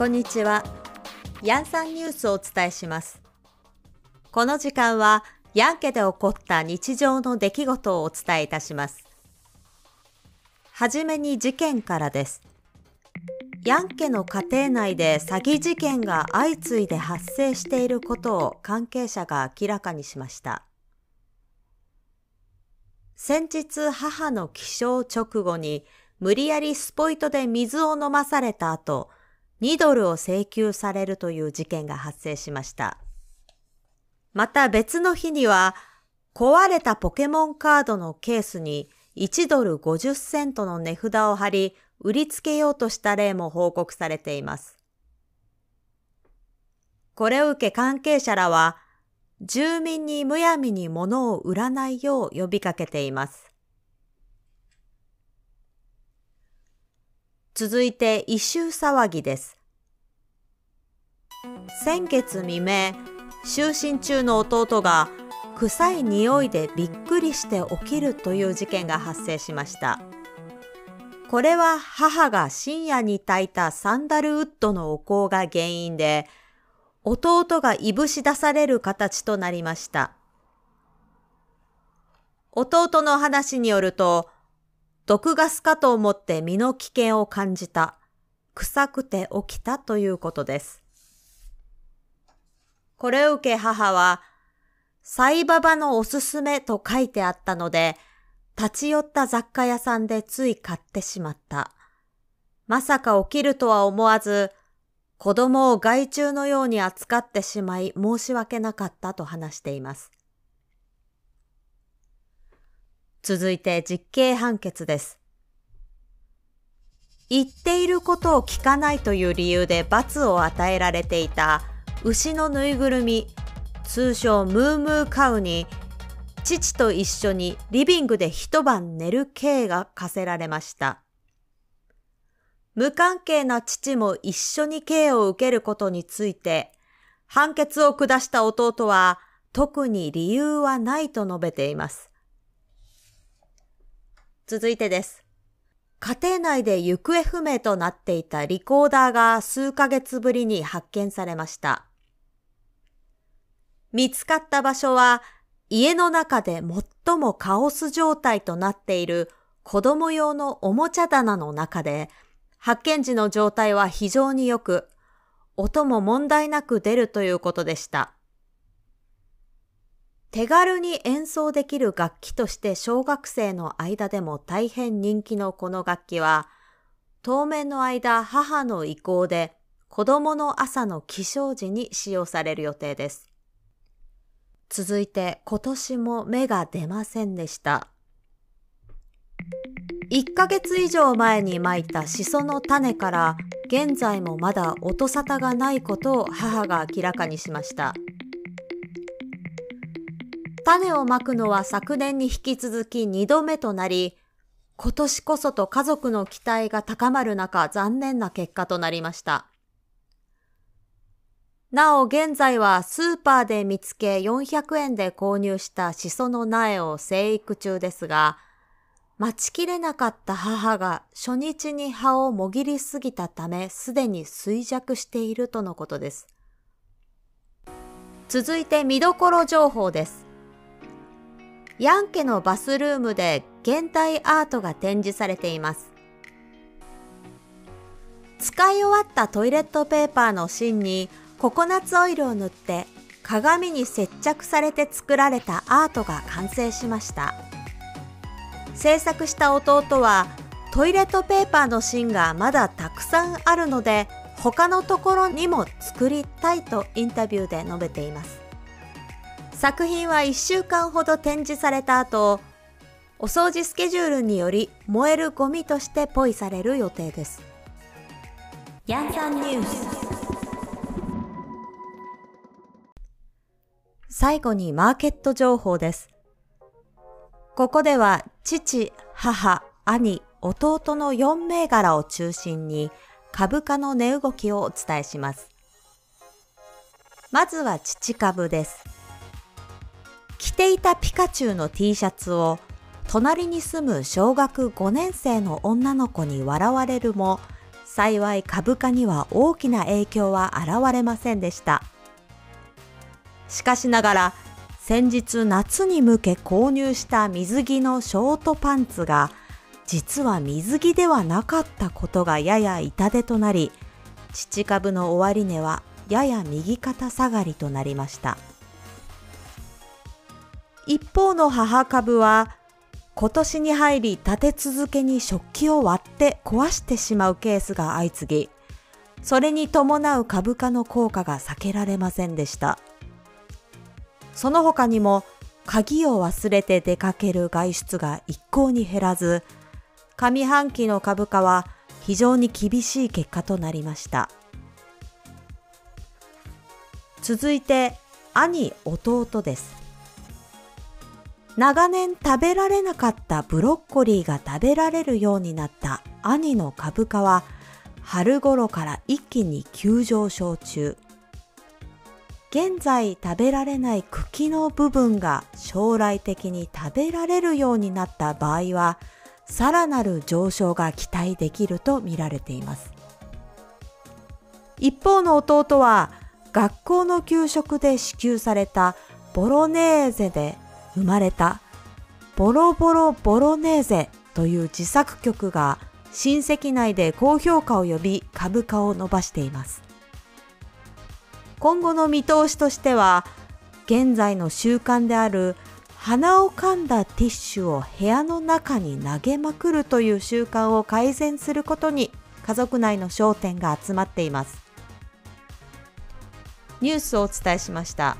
こんにちは。ヤンサンニュースをお伝えします。この時間は、ヤン家で起こった日常の出来事をお伝えいたします。はじめに事件からです。ヤン家の家庭内で詐欺事件が相次いで発生していることを関係者が明らかにしました。先日母の起床直後に無理やりスポイトで水を飲まされた後、2ドルを請求されるという事件が発生しました。また別の日には、壊れたポケモンカードのケースに1ドル50セントの値札を貼り、売りつけようとした例も報告されています。これを受け関係者らは、住民にむやみに物を売らないよう呼びかけています。続いて異臭騒ぎです。先月未明、就寝中の弟が臭い匂いでびっくりして起きるという事件が発生しました。これは母が深夜に炊いたサンダルウッドのお香が原因で、弟がいぶし出される形となりました。弟の話によると、毒ガスかと思って身の危険を感じた。臭くて起きたということです。これを受け母は、サイババのおすすめと書いてあったので、立ち寄った雑貨屋さんでつい買ってしまった。まさか起きるとは思わず、子供を害虫のように扱ってしまい申し訳なかったと話しています。続いて実刑判決です。言っていることを聞かないという理由で罰を与えられていた牛のぬいぐるみ、通称ムームーカウに父と一緒にリビングで一晩寝る刑が課せられました。無関係な父も一緒に刑を受けることについて、判決を下した弟は特に理由はないと述べています。続いてです。家庭内で行方不明となっていたリコーダーが数ヶ月ぶりに発見されました。見つかった場所は家の中で最もカオス状態となっている子供用のおもちゃ棚の中で、発見時の状態は非常に良く、音も問題なく出るということでした。手軽に演奏できる楽器として小学生の間でも大変人気のこの楽器は、当面の間母の意向で子供の朝の起床時に使用される予定です。続いて今年も芽が出ませんでした。1ヶ月以上前にまいたシソの種から現在もまだ音沙汰がないことを母が明らかにしました。種をまくのは昨年に引き続き2度目となり、今年こそと家族の期待が高まる中残念な結果となりました。なお現在はスーパーで見つけ400円で購入したシソの苗を生育中ですが、待ちきれなかった母が初日に葉をもぎりすぎたためすでに衰弱しているとのことです。続いて見どころ情報です。ヤン家のバスルームで現代アートが展示されています。使い終わったトイレットペーパーの芯にココナッツオイルを塗って鏡に接着されて作られたアートが完成しました。制作した弟はトイレットペーパーの芯がまだたくさんあるので他のところにも作りたいとインタビューで述べています。作品は1週間ほど展示された後、お掃除スケジュールにより燃えるゴミとしてポイされる予定です。ヤンサンニュース最後にマーケット情報です。ここでは父、母、兄、弟の4銘柄を中心に株価の値動きをお伝えします。まずは父株です。着ていたピカチュウの T シャツを隣に住む小学5年生の女の子に笑われるも幸い株価には大きな影響は現れませんでした。しかしながら、先日夏に向け購入した水着のショートパンツが、実は水着ではなかったことがやや痛手となり、父株の終値はやや右肩下がりとなりました。一方の母株は、今年に入り立て続けに食器を割って壊してしまうケースが相次ぎ、それに伴う株価の効果が避けられませんでした。その他にも、鍵を忘れて出かける外出が一向に減らず、上半期の株価は非常に厳しい結果となりました。続いて、兄、弟です。長年食べられなかったブロッコリーが食べられるようになった兄の株価は春頃から一気に急上昇中。現在食べられない茎の部分が将来的に食べられるようになった場合はさらなる上昇が期待できると見られています。一方の弟は学校の給食で支給されたボロネーゼで生まれたボロボロボロネーゼという自作曲が親戚内で高評価を呼び株価を伸ばしています。今後の見通しとしては現在の習慣である鼻を噛んだティッシュを部屋の中に投げまくるという習慣を改善することに家族内の焦点が集まっていますニュースをお伝えしました。